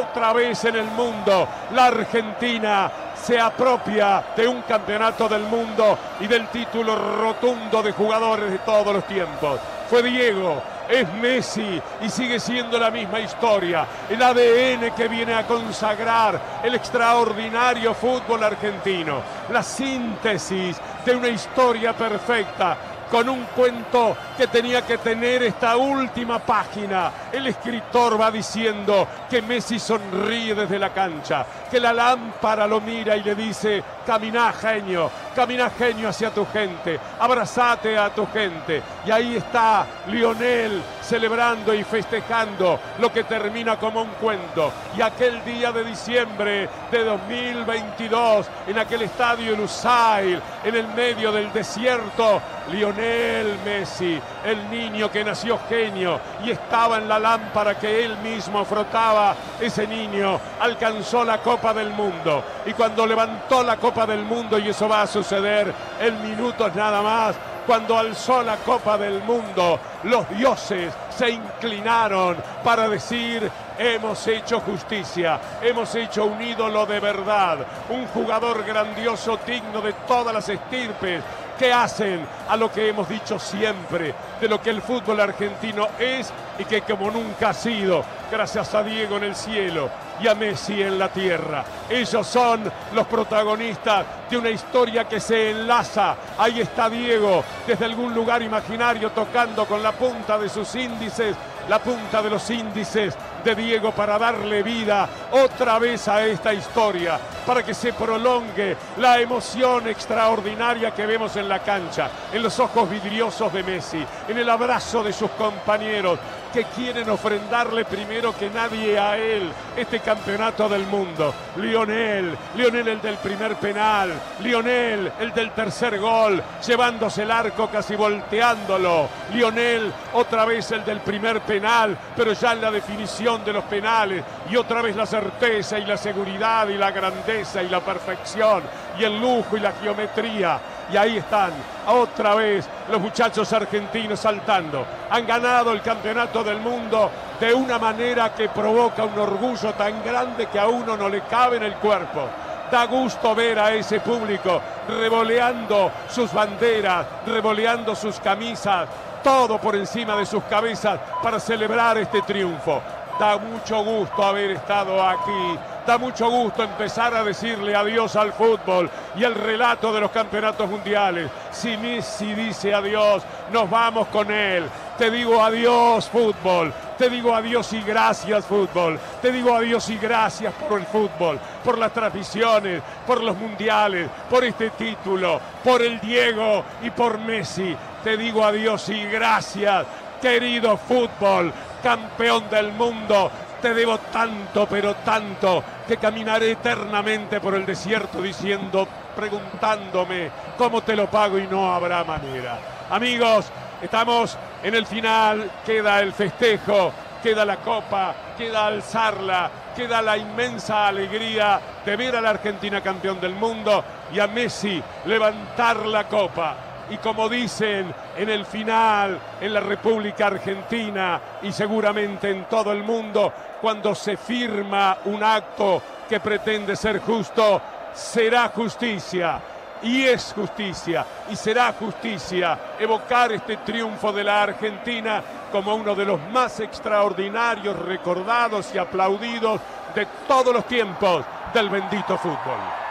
Otra vez en el mundo, la Argentina se apropia de un campeonato del mundo y del título rotundo de jugadores de todos los tiempos. Fue Diego, es Messi y sigue siendo la misma historia. El ADN que viene a consagrar el extraordinario fútbol argentino. La síntesis de una historia perfecta con un cuento que tenía que tener esta última página. El escritor va diciendo que Messi sonríe desde la cancha, que la lámpara lo mira y le dice, camina genio, camina genio hacia tu gente, abrazate a tu gente. Y ahí está Lionel celebrando y festejando lo que termina como un cuento. Y aquel día de diciembre de 2022, en aquel estadio Lusail, en el medio del desierto, Lionel Messi, el niño que nació genio y estaba en la lámpara que él mismo frotaba, ese niño alcanzó la Copa del Mundo. Y cuando levantó la Copa del Mundo, y eso va a suceder en minutos nada más, cuando alzó la Copa del Mundo, los dioses se inclinaron para decir, hemos hecho justicia, hemos hecho un ídolo de verdad, un jugador grandioso, digno de todas las estirpes, que hacen a lo que hemos dicho siempre, de lo que el fútbol argentino es y que como nunca ha sido, gracias a Diego en el cielo y a Messi en la tierra. Ellos son los protagonistas de una historia que se enlaza. Ahí está Diego desde algún lugar imaginario tocando con la punta de sus índices, la punta de los índices de Diego para darle vida otra vez a esta historia, para que se prolongue la emoción extraordinaria que vemos en la cancha, en los ojos vidriosos de Messi, en el abrazo de sus compañeros que quieren ofrendarle primero que nadie a él este campeonato del mundo. Lionel, Lionel el del primer penal, Lionel el del tercer gol, llevándose el arco casi volteándolo. Lionel otra vez el del primer penal, pero ya en la definición de los penales y otra vez la certeza y la seguridad y la grandeza y la perfección y el lujo y la geometría. Y ahí están, otra vez los muchachos argentinos saltando. Han ganado el campeonato del mundo de una manera que provoca un orgullo tan grande que a uno no le cabe en el cuerpo. Da gusto ver a ese público revoleando sus banderas, revoleando sus camisas, todo por encima de sus cabezas para celebrar este triunfo. Da mucho gusto haber estado aquí Da mucho gusto empezar a decirle adiós al fútbol y el relato de los campeonatos mundiales. Si Messi dice adiós, nos vamos con él. Te digo adiós fútbol, te digo adiós y gracias fútbol, te digo adiós y gracias por el fútbol, por las transmisiones, por los mundiales, por este título, por el Diego y por Messi. Te digo adiós y gracias, querido fútbol, campeón del mundo. Te debo tanto, pero tanto, que caminaré eternamente por el desierto diciendo, preguntándome cómo te lo pago y no habrá manera. Amigos, Estamos en el final, queda el festejo, queda la copa, queda alzarla, queda la inmensa alegría de ver a la Argentina campeón del mundo y a Messi levantar la copa. Y como dicen en el final, en la República Argentina y seguramente en todo el mundo, cuando se firma un acto que pretende ser justo, será justicia y es justicia y será justicia evocar este triunfo de la Argentina como uno de los más extraordinarios, recordados y aplaudidos de todos los tiempos del bendito fútbol.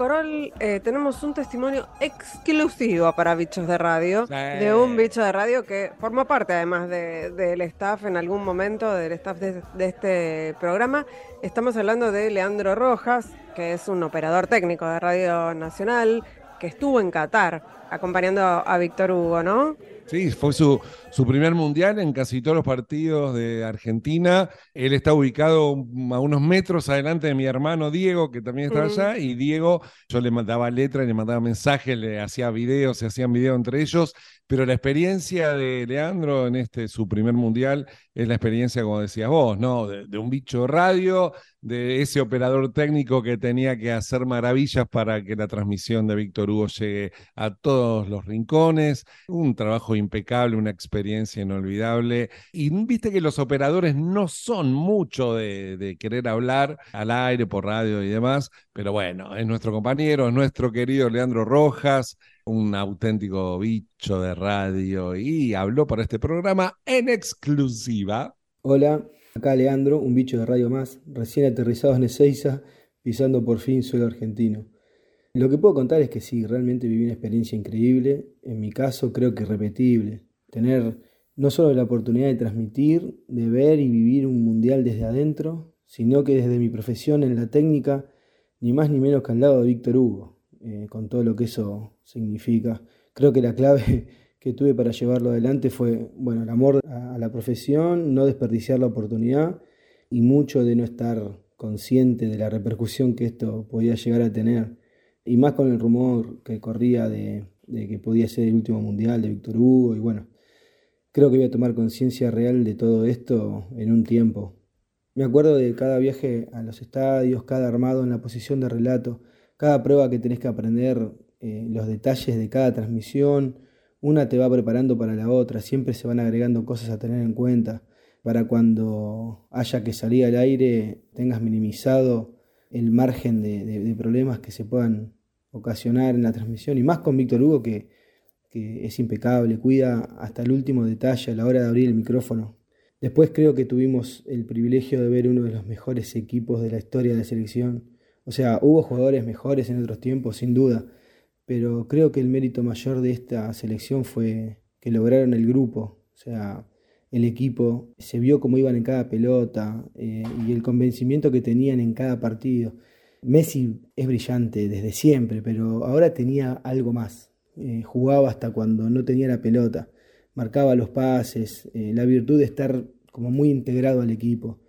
Corol, eh, tenemos un testimonio exclusivo para Bichos de Radio, de un bicho de radio que formó parte además del staff en algún momento, del staff de, este programa. Estamos hablando de Leandro Rojas, que es un operador técnico de Radio Nacional, que estuvo en Qatar acompañando a Víctor Hugo, ¿no? Sí, fue su, su primer mundial en casi todos los partidos de Argentina. Él está ubicado a unos metros adelante de mi hermano Diego, que también está allá, y Diego, yo le mandaba letra, le mandaba mensajes, le hacía videos, se hacían videos entre ellos, pero la experiencia de Leandro en este su primer mundial es la experiencia, como decías vos, ¿no? De, un bicho radio, de ese operador técnico que tenía que hacer maravillas para que la transmisión de Víctor Hugo llegue a todos los rincones. Un trabajo impecable, una experiencia inolvidable. Y viste que los operadores no son mucho de, de querer hablar al aire, por radio y demás, pero bueno, es nuestro compañero, es nuestro querido Leandro Rojas un auténtico bicho de radio y habló para este programa en exclusiva. Hola, acá Leandro, un bicho de radio más, recién aterrizado en Ezeiza, pisando por fin suelo argentino. Lo que puedo contar es que sí, realmente viví una experiencia increíble, en mi caso creo que irrepetible. Tener no solo la oportunidad de transmitir, de ver y vivir un mundial desde adentro, sino que desde mi profesión en la técnica, ni más ni menos que al lado de Víctor Hugo, eh, con todo lo que eso significa. Creo que la clave *laughs* que tuve para llevarlo adelante fue, bueno, el amor a, la profesión, no desperdiciar la oportunidad y mucho de no estar consciente de la repercusión que esto podía llegar a tener. Y más con el rumor que corría de, de que podía ser el último mundial de Víctor Hugo. Y bueno, creo que voy a tomar conciencia real de todo esto en un tiempo. Me acuerdo de cada viaje a los estadios, cada armado en la posición de relato, cada prueba que tenés que aprender, eh, los detalles de cada transmisión, una te va preparando para la otra, siempre se van agregando cosas a tener en cuenta para cuando haya que salir al aire tengas minimizado el margen de, problemas que se puedan ocasionar en la transmisión y más con Víctor Hugo que, que es impecable, cuida hasta el último detalle a la hora de abrir el micrófono. Después creo que tuvimos el privilegio de ver uno de los mejores equipos de la historia de la selección o sea, hubo jugadores mejores en otros tiempos, sin duda, pero creo que el mérito mayor de esta selección fue que lograron el grupo, o sea, el equipo, se vio cómo iban en cada pelota eh, y el convencimiento que tenían en cada partido. Messi es brillante desde siempre, pero ahora tenía algo más. Eh, jugaba hasta cuando no tenía la pelota, marcaba los pases, eh, la virtud de estar como muy integrado al equipo.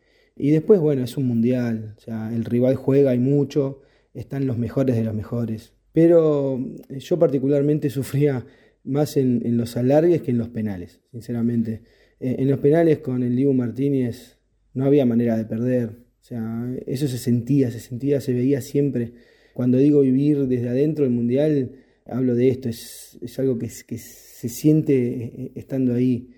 Y después, bueno, es un mundial, o sea, el rival juega y mucho, están los mejores de los mejores. Pero eh, yo particularmente *laughs* sufría más en, los alargues que en los penales, sinceramente. Eh, en los penales con el Dibu Martínez no había manera de perder, o sea, eso se sentía, se sentía, se veía siempre. Cuando digo vivir desde adentro del mundial, hablo de esto, es, es algo que, que se siente eh, estando ahí.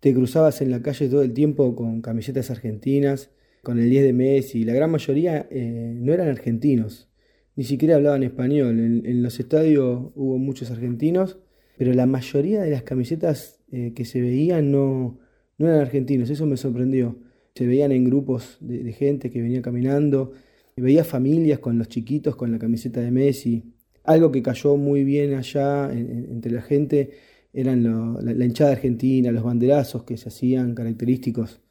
Te cruzabas en la calle todo el tiempo con camisetas argentinas, con el 10 de Messi, la gran mayoría eh, no eran argentinos, ni siquiera hablaban español. En, los estadios hubo muchos argentinos, pero la mayoría de las camisetas eh, que se veían no, no eran argentinos, eso me sorprendió. Se veían en grupos de, gente que venía caminando, veía familias con los chiquitos con la camiseta de Messi. Algo que cayó muy bien allá entre la gente eran la, hinchada argentina, los banderazos que se hacían característicos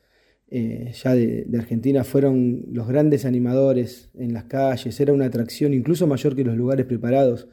eh, ya de, Argentina, fueron los grandes animadores en las calles, era una atracción incluso mayor que los lugares preparados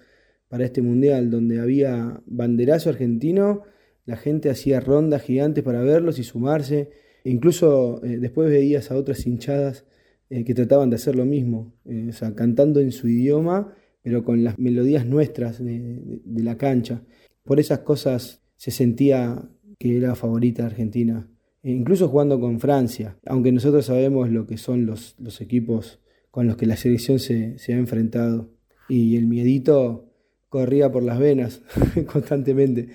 para este mundial, donde había banderazo argentino, la gente hacía rondas gigantes para verlos y sumarse, e incluso eh, después veías a otras hinchadas eh, que trataban de hacer lo mismo, o sea, cantando en su idioma, pero con las melodías nuestras de la cancha. Por esas cosas se sentía que era favorita Argentina, incluso jugando con Francia, aunque nosotros sabemos lo que son los, equipos con los que la selección se, se ha enfrentado. Y el miedito corría por las venas *laughs* constantemente.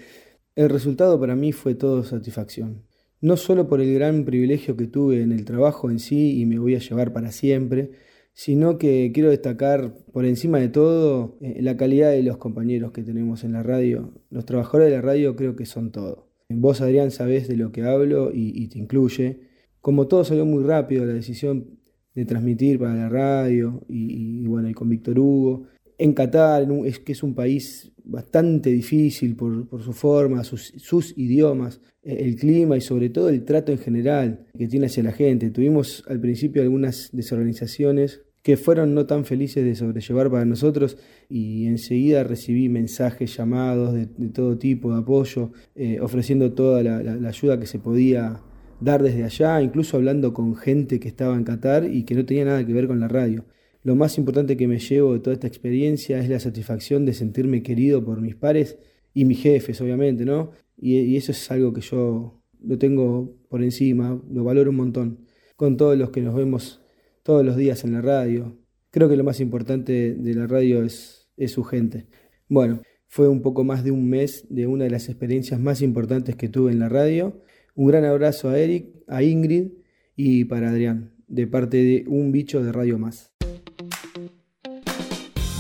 El resultado para mí fue todo satisfacción. No solo por el gran privilegio que tuve en el trabajo en sí y me voy a llevar para siempre, sino que quiero destacar por encima de todo eh, la calidad de los compañeros que tenemos en la radio. Los trabajadores de la radio creo que son todo. Vos, Adrián, sabés de lo que hablo y, te incluye. Como todo salió muy rápido la decisión de transmitir para la radio y, bueno, y con Víctor Hugo. En Qatar, es que es un país bastante difícil por, su forma, sus, sus, idiomas, eh, el clima y sobre todo el trato en general que tiene hacia la gente. Tuvimos al principio algunas desorganizaciones que fueron no tan felices de sobrellevar para nosotros y enseguida recibí mensajes, llamados de, todo tipo de apoyo, eh, ofreciendo toda la, ayuda que se podía dar desde allá, incluso hablando con gente que estaba en Qatar y que no tenía nada que ver con la radio. Lo más importante que me llevo de toda esta experiencia es la satisfacción de sentirme querido por mis pares y mis jefes, obviamente, ¿no? Y, y eso es algo que yo lo tengo por encima, lo valoro un montón. Con todos los que nos vemos todos los días en la radio. Creo que lo más importante de la radio es, es su gente. Bueno, fue un poco más de un mes de una de las experiencias más importantes que tuve en la radio. Un gran abrazo a Eric, a Ingrid y para Adrián, de parte de Un Bicho de Radio Más.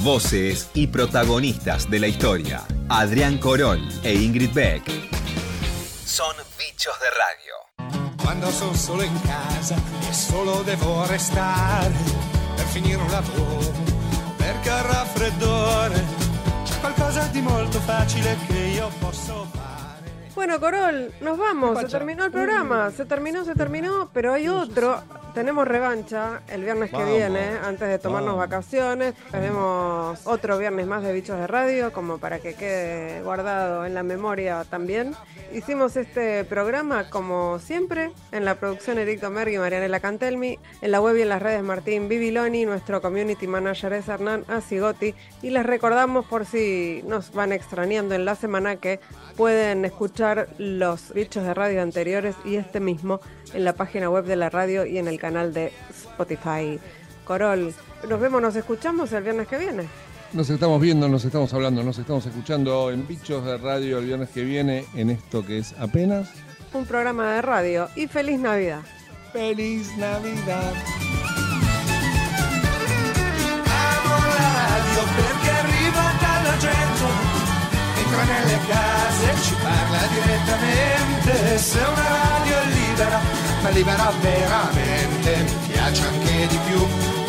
Voces y protagonistas de la historia. Adrián Corol e Ingrid Beck. Son bichos de radio. Quando sono solo in casa e solo devo restare per finire un lavoro, perché al raffreddore c'è qualcosa di molto facile che io posso fare. Bueno, Corol, nos vamos. Se terminó el programa. Se terminó, se terminó, pero hay otro. Tenemos revancha el viernes que viene, antes de tomarnos vacaciones. Tenemos otro viernes más de Bichos de Radio, como para que quede guardado en la memoria también. Hicimos este programa, como siempre, en la producción Eric Domergue y Marianela Cantelmi, en la web y en las redes Martín Bibiloni, nuestro community manager es Hernán Asigoti, y les recordamos por si nos van extrañando en la semana que pueden escuchar los bichos de radio anteriores y este mismo en la página web de la radio y en el canal de Spotify. Corol, nos vemos, nos escuchamos el viernes que viene. Nos estamos viendo, nos estamos hablando, nos estamos escuchando en Bichos de Radio el viernes que viene en esto que es apenas un programa de radio y feliz Navidad. Feliz Navidad. Amo la radio perché arriva dalla gente, entra nelle case, ci parla direttamente, se una radio libera, ma libera veramente, piace anche di più